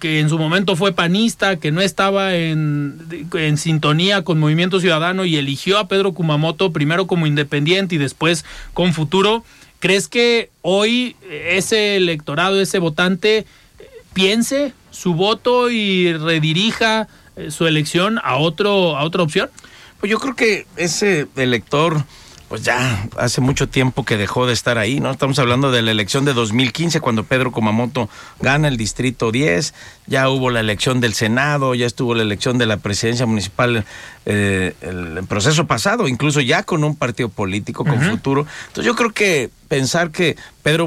que en su momento fue panista, que no estaba en, en sintonía con Movimiento Ciudadano y eligió a Pedro Kumamoto primero como independiente y después con futuro, ¿crees que hoy ese electorado, ese votante, eh, piense su voto y redirija eh, su elección a, otro, a otra opción? Pues yo creo que ese elector, pues ya hace mucho tiempo que dejó de estar ahí, ¿no? Estamos hablando de la elección de 2015, cuando Pedro Kumamoto gana el Distrito 10, ya hubo la elección del Senado, ya estuvo la elección de la presidencia municipal, eh, el, proceso pasado, incluso ya con un partido político con futuro. Entonces yo creo que pensar que Pedro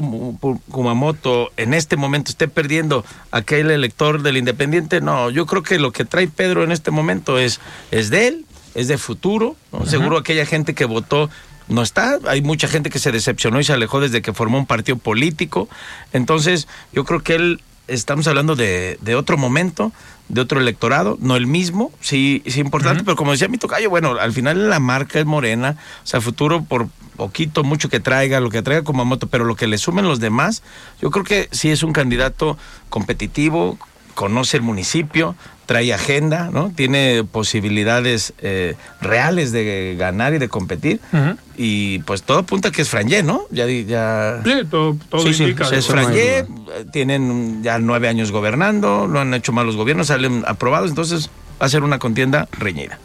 Kumamoto en este momento esté perdiendo aquel elector del Independiente, no, yo creo que lo que trae Pedro en este momento es, es de él, es de futuro, ¿no? seguro aquella gente que votó no está, hay mucha gente que se decepcionó y se alejó desde que formó un partido político, entonces yo creo que él, estamos hablando de, de otro momento, de otro electorado, no el mismo, sí, es importante, pero como decía mi tocayo, bueno, al final la marca es morena, o sea, futuro por poquito, mucho que traiga, lo que traiga como moto, pero lo que le sumen los demás, yo creo que sí es un candidato competitivo, conoce el municipio, trae agenda, ¿no? Tiene posibilidades eh, reales de ganar y de competir. Y pues todo apunta a que es Frangé, ¿no? Ya, di- ya... Sí, todo, todo Sí, sí, indica. hay Frangé, eh, tienen ya nueve años gobernando, no han hecho malos gobiernos, salen aprobados, entonces va a ser una contienda reñida.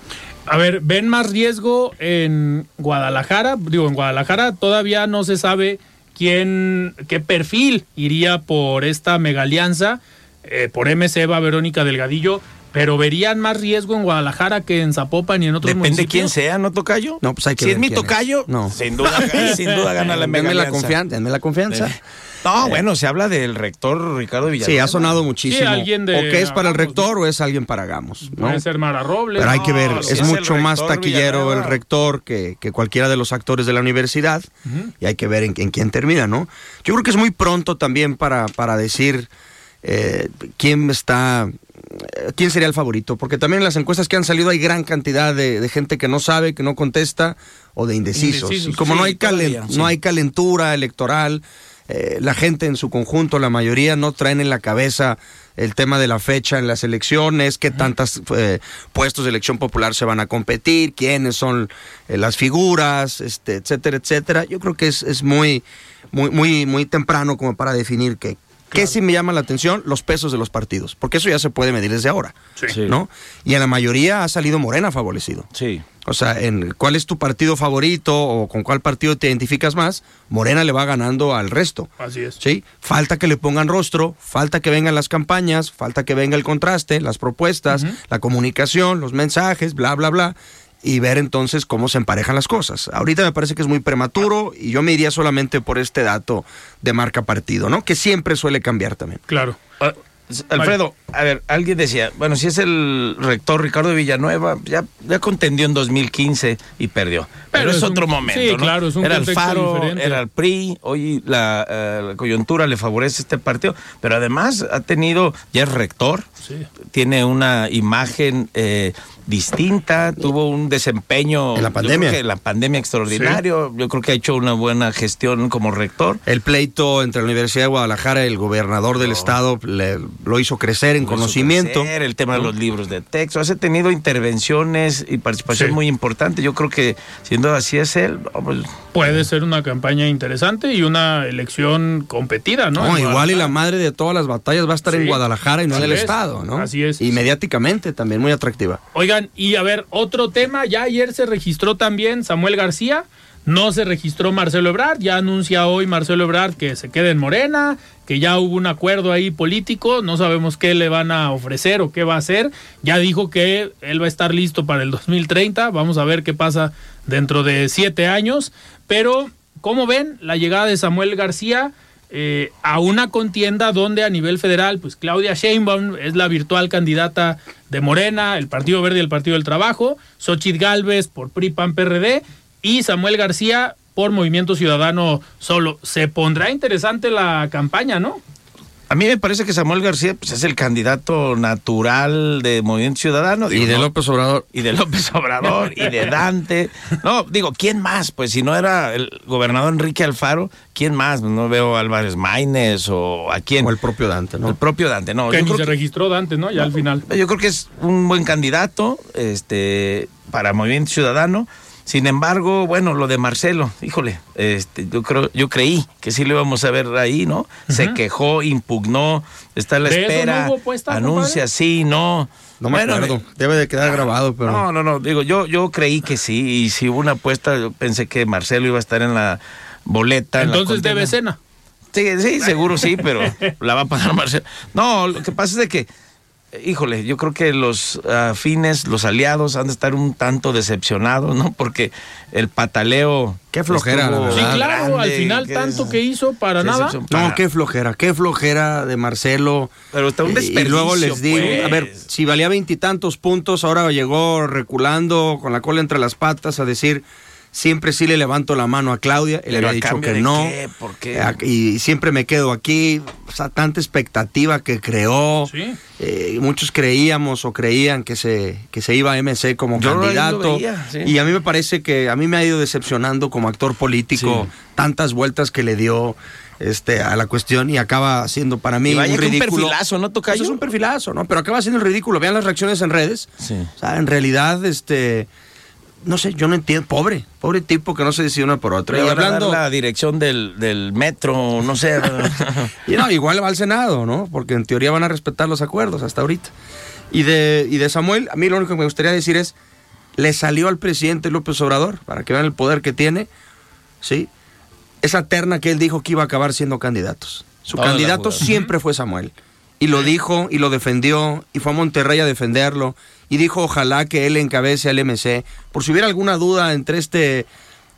A ver, ¿ven más riesgo en Guadalajara? Digo, en Guadalajara todavía no se sabe quién, qué perfil iría por esta mega alianza. Eh, por MC va Verónica Delgadillo, pero verían más riesgo en Guadalajara que en Zapopan y en otros Depende municipios. quién sea, ¿no, Tocayo? No, pues hay que Si ver es mi es. tocayo, No. sin duda, *laughs* sin duda gana la mega Denme la alianza. confianza, denme la confianza. No, bueno, se habla del rector Ricardo Villanueva. Sí, ha sonado muchísimo. Sí, alguien de o que es para el rector o es alguien para Gamos. ¿no? Puede ser Mara Robles. Pero hay que ver, No, es mucho más taquillero Villanueva. el rector que, que cualquiera de los actores de la universidad y hay que ver en, en quién termina, ¿no? Yo creo que es muy pronto también para, para decir eh, quién está, eh, quién sería el favorito, porque también en las encuestas que han salido hay gran cantidad de, de gente que no sabe, que no contesta o de indecisos. Indecisos, y como sí, no, hay calen- todavía, sí. no hay calentura electoral, eh, la gente en su conjunto, la mayoría no traen en la cabeza el tema de la fecha en las elecciones, qué tantos puestos de elección popular se van a competir, quiénes son eh, las figuras, este, etcétera, etcétera. Yo creo que es, es muy, muy, muy, muy temprano como para definir qué. ¿Qué sí me llama la atención? Los pesos de los partidos, porque eso ya se puede medir desde ahora, Sí. ¿no? Y en la mayoría ha salido Morena favorecido. Sí. O sea, en cuál es tu partido favorito o con cuál partido te identificas más, Morena le va ganando al resto. Así es. ¿sí? Falta que le pongan rostro, falta que vengan las campañas, falta que venga el contraste, las propuestas, la comunicación, los mensajes, bla, bla, bla, y ver entonces cómo se emparejan las cosas. Ahorita me parece que es muy prematuro y yo me iría solamente por este dato de marca partido, ¿no? Que siempre suele cambiar también. Claro. Ah, Alfredo, a ver, alguien decía, bueno, si es el rector Ricardo de Villanueva, ya, ya contendió en 2015 y perdió. Pero, Pero es, es un- otro momento, sí, ¿no? claro, es un Era el contexto Faro, diferente. era el PRI, hoy la, eh, la coyuntura le favorece a este partido, pero además ha tenido, ya es rector, Sí. tiene una imagen eh, distinta, tuvo un desempeño En la yo pandemia. creo que la pandemia extraordinario, yo creo que ha hecho una buena gestión como rector. El pleito entre la Universidad de Guadalajara y el gobernador del estado le- lo hizo crecer en Lo conocimiento. crecer, el tema de los libros de texto. Has tenido intervenciones y participación Sí. muy importante. Yo creo que siendo así es él. no, pues, Puede ser una campaña interesante y una elección competida, ¿no? No, igual y la madre de todas las batallas va a estar en Sí. Guadalajara y no en el es. ¿No? Así es. Y mediáticamente también muy atractiva. Oigan, y a ver, otro tema, ya ayer se registró también Samuel García, no se registró Marcelo Ebrard, ya anuncia hoy Marcelo Ebrard que se quede en Morena, que ya hubo un acuerdo ahí político, no sabemos qué le van a ofrecer o qué va a hacer, ya dijo que él va a estar listo para el 2030, vamos a ver qué pasa dentro de siete años, pero ¿cómo ven la llegada de Samuel García? Eh, a una contienda donde a nivel federal, pues Claudia Sheinbaum es la virtual candidata de Morena, el Partido Verde y el Partido del Trabajo, Xochitl Galvez por PRI, PAN, PRD y Samuel García por Movimiento Ciudadano solo. Se pondrá interesante la campaña, ¿no? A mí me parece que Samuel García pues, es el candidato natural de Movimiento Ciudadano. digo, y de no- López Obrador. y de López Obrador y de Dante. No, digo, ¿quién más? Pues si no era el gobernador Enrique Alfaro, ¿quién más? No veo a Álvarez Maínez o a quién. O el propio Dante, ¿no? El propio Dante, no. que ni se que- registró Dante, ¿no? Ya al final. Yo creo que es un buen candidato este, para Movimiento Ciudadano. Sin embargo, bueno, lo de Marcelo, híjole, este, yo creo, yo creí que sí lo íbamos a ver ahí, ¿no? Se quejó, impugnó, está a la ¿De eso espera, no hubo puesta, anuncia, compadre? sí, no. No me Bueno, acuerdo. Debe de quedar grabado, pero. No, no, no, digo, yo, yo creí que sí, y si hubo una apuesta, yo pensé que Marcelo iba a estar en la boleta. en la Entonces debe cena. Sí, sí, seguro sí, pero la va a pagar *laughs* Marcelo. No, lo que pasa es de que, híjole, yo creo que los afines, los aliados han de estar un tanto decepcionados, ¿no? Porque el pataleo... Qué flojera, estuvo Sí, claro, al final tanto es- que hizo para nada. No, qué flojera, qué flojera de Marcelo. Pero está un Eh, Y desperdicio, luego les digo, pues. a ver, si valía veintitantos puntos, ahora llegó reculando con la cola entre las patas a decir, siempre sí le levanto la mano a Claudia, él Pero había dicho que no. qué, ¿por qué? Y siempre me quedo aquí, o sea, tanta expectativa que creó. Sí. Eh, muchos creíamos o creían que se, que se iba a MC como Yo ahí lo candidato. veía, sí. Y a mí me parece que a mí me ha ido decepcionando como actor político Sí. tantas vueltas que le dio este, a la cuestión y acaba haciendo para mí Y vaya un que un ridículo. perfilazo, ¿no, Tocayo? Pues es un perfilazo, ¿no? Pero acaba siendo el ridículo. Vean las reacciones en redes. Sí. O sea, en realidad, este, no sé, yo no entiendo. Pobre, pobre tipo que no se decide una por otra. Y hablando, la dirección del, del metro, no sé. *laughs* y no, igual va al Senado, ¿no? Porque en teoría van a respetar los acuerdos hasta ahorita. Y de, y de Samuel, a mí lo único que me gustaría decir es, le salió al presidente López Obrador, para que vean el poder que tiene, ¿sí? esa terna que él dijo que iba a acabar siendo candidatos. Su candidato siempre fue Samuel. Y lo dijo y lo defendió y fue a Monterrey a defenderlo y dijo ojalá que él encabece al MC. Por si hubiera alguna duda entre este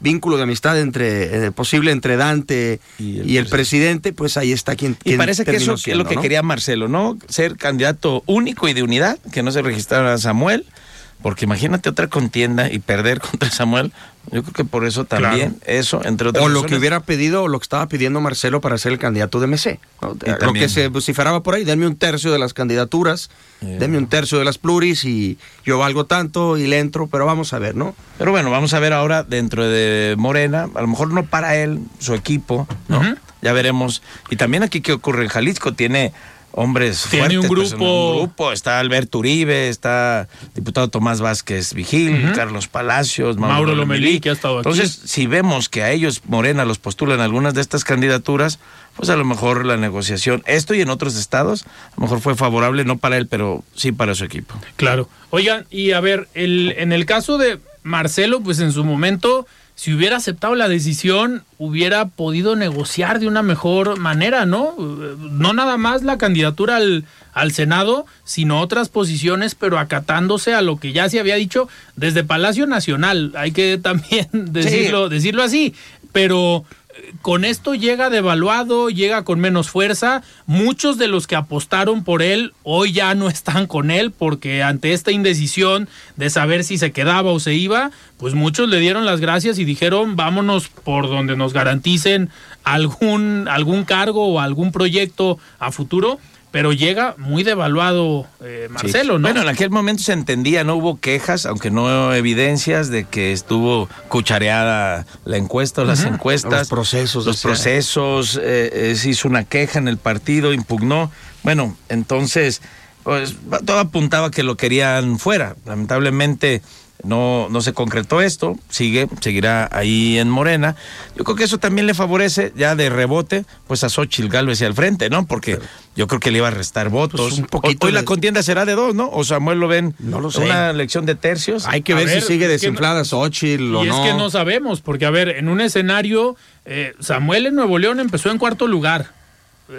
vínculo de amistad entre eh, posible entre Dante y el, presidente, pues ahí está quien, Y quien parece que eso es lo que ¿no? quería Marcelo, ¿no? Ser candidato único y de unidad, que no se registrara Samuel, porque imagínate otra contienda y perder *laughs* contra Samuel. Yo creo que por eso también, eso, entre otras O lo razones. que hubiera pedido, o lo que estaba pidiendo Marcelo para ser el candidato de MC. ¿no? Lo también. que se vociferaba por ahí, denme un tercio de las candidaturas, denme un tercio de las pluris y yo valgo tanto y le entro, pero vamos a ver, ¿no? Pero bueno, vamos a ver ahora dentro de Morena, a lo mejor no para él, su equipo, ¿no? Ya veremos. Y también aquí qué ocurre en Jalisco, tiene hombres Tiene fuertes. un personas, grupo. un grupo. Está Alberto Uribe, está diputado Tomás Vázquez Vigil. Carlos Palacios, Mauro, Mauro Lomelí. Lomelí, que ha estado aquí. Entonces, si vemos que a ellos Morena los postulan algunas de estas candidaturas, pues a lo mejor la negociación, esto y en otros estados, a lo mejor fue favorable, no para él, pero sí para su equipo. Claro. Oigan, y a ver, el, en el caso de Marcelo, pues en su momento, si hubiera aceptado la decisión, hubiera podido negociar de una mejor manera, ¿no? No nada más la candidatura al, al Senado, sino otras posiciones, pero acatándose a lo que ya se había dicho desde Palacio Nacional. Hay que también *laughs* decirlo, decirlo así. Pero con esto llega devaluado, llega con menos fuerza. Muchos de los que apostaron por él hoy ya no *laughs* están con él porque ante esta indecisión de saber si se quedaba o se iba, pues muchos le dieron las gracias y dijeron vámonos por donde nos garanticen algún, algún cargo o algún proyecto a futuro. Pero llega muy devaluado eh, Marcelo, Sí. ¿no? Bueno, en aquel momento se entendía, no hubo quejas, aunque no evidencias de que estuvo cuchareada la encuesta o las encuestas. Los procesos, Los procesos, eh, eh, se hizo una queja en el partido, impugnó. Bueno, entonces, pues todo apuntaba que lo querían fuera. Lamentablemente no, no se concretó esto, sigue, seguirá ahí en Morena. Yo creo que eso también le favorece, ya de rebote, pues a Xochitl Galvez y al frente, ¿no? Porque yo creo que le iba a restar votos. Pues un poquito Hoy la de- contienda será de dos, ¿no? O Samuel lo ven No lo sé. una elección de tercios. Hay que ver, ver, si sigue es desinflada Xochitl o Y es no. que no sabemos, porque a ver, en un escenario, eh, Samuel en Nuevo León empezó en cuarto lugar.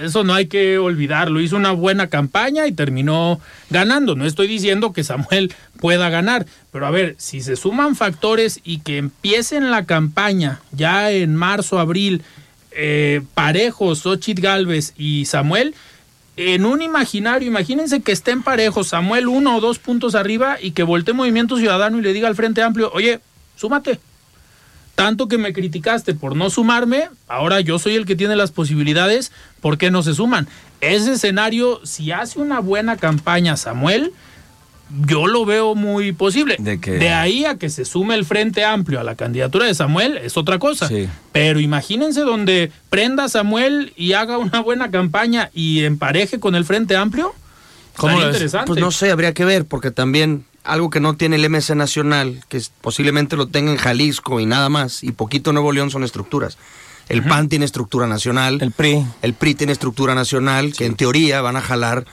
Eso no hay que olvidarlo. Hizo una buena campaña y terminó ganando. No estoy diciendo que Samuel pueda ganar, pero a ver, si se suman factores y que empiecen la campaña ya en marzo, abril, eh, parejos, Xochitl Galvez y Samuel, en un imaginario, imagínense que estén parejos, Samuel uno o dos puntos arriba y que voltee Movimiento Ciudadano y le diga al Frente Amplio, oye, súmate. Tanto que me criticaste por no sumarme, ahora yo soy el que tiene las posibilidades, ¿por qué no se suman? Ese escenario, si hace una buena campaña Samuel, yo lo veo muy posible. De que- De ahí a que se sume el Frente Amplio a la candidatura de Samuel es otra cosa. Sí. Pero imagínense donde prenda a Samuel y haga una buena campaña y empareje con el Frente Amplio. ¿Cómo lo interesante. Pues no sé, habría que ver, porque también algo que no tiene el MC Nacional, que posiblemente lo tenga en Jalisco y nada más, y poquito Nuevo León son estructuras. El PAN tiene estructura nacional. El PRI. El PRI tiene estructura nacional, que en teoría van a jalar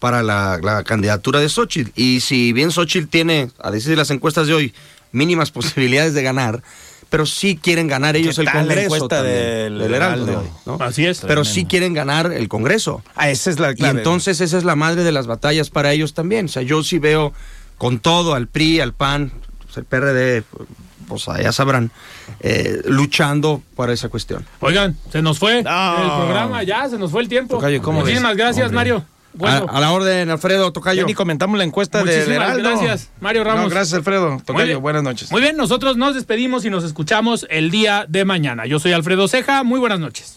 para la, la candidatura de Xochitl. Y si bien Xochitl tiene, a decir de las encuestas de hoy, mínimas *laughs* posibilidades de ganar, pero sí quieren ganar ellos ¿Qué el la Congreso encuesta también, del del Heraldo de Heraldo? hoy, ¿no? Así es. Pero sí quieren ganar el Congreso. Ah, esa es la Y clave. entonces esa es la madre de las batallas para ellos también. O sea, yo sí veo con todo al PRI, al PAN, pues, el PRD, pues ya sabrán, eh, luchando para esa cuestión. Oigan, se nos fue No. el programa, ya se nos fue el tiempo. Tocayo, ¿cómo Muchísimas ves? gracias, Hombre. Mario. Bueno, a, a la orden, Alfredo Tocayo. Ni comentamos la encuesta Muchísimas Heraldo. gracias, Mario Ramos. No, gracias, Alfredo. Tocayo, buenas noches. Muy bien, nosotros nos despedimos y nos escuchamos el día de mañana. Yo soy Alfredo Ceja, muy buenas noches.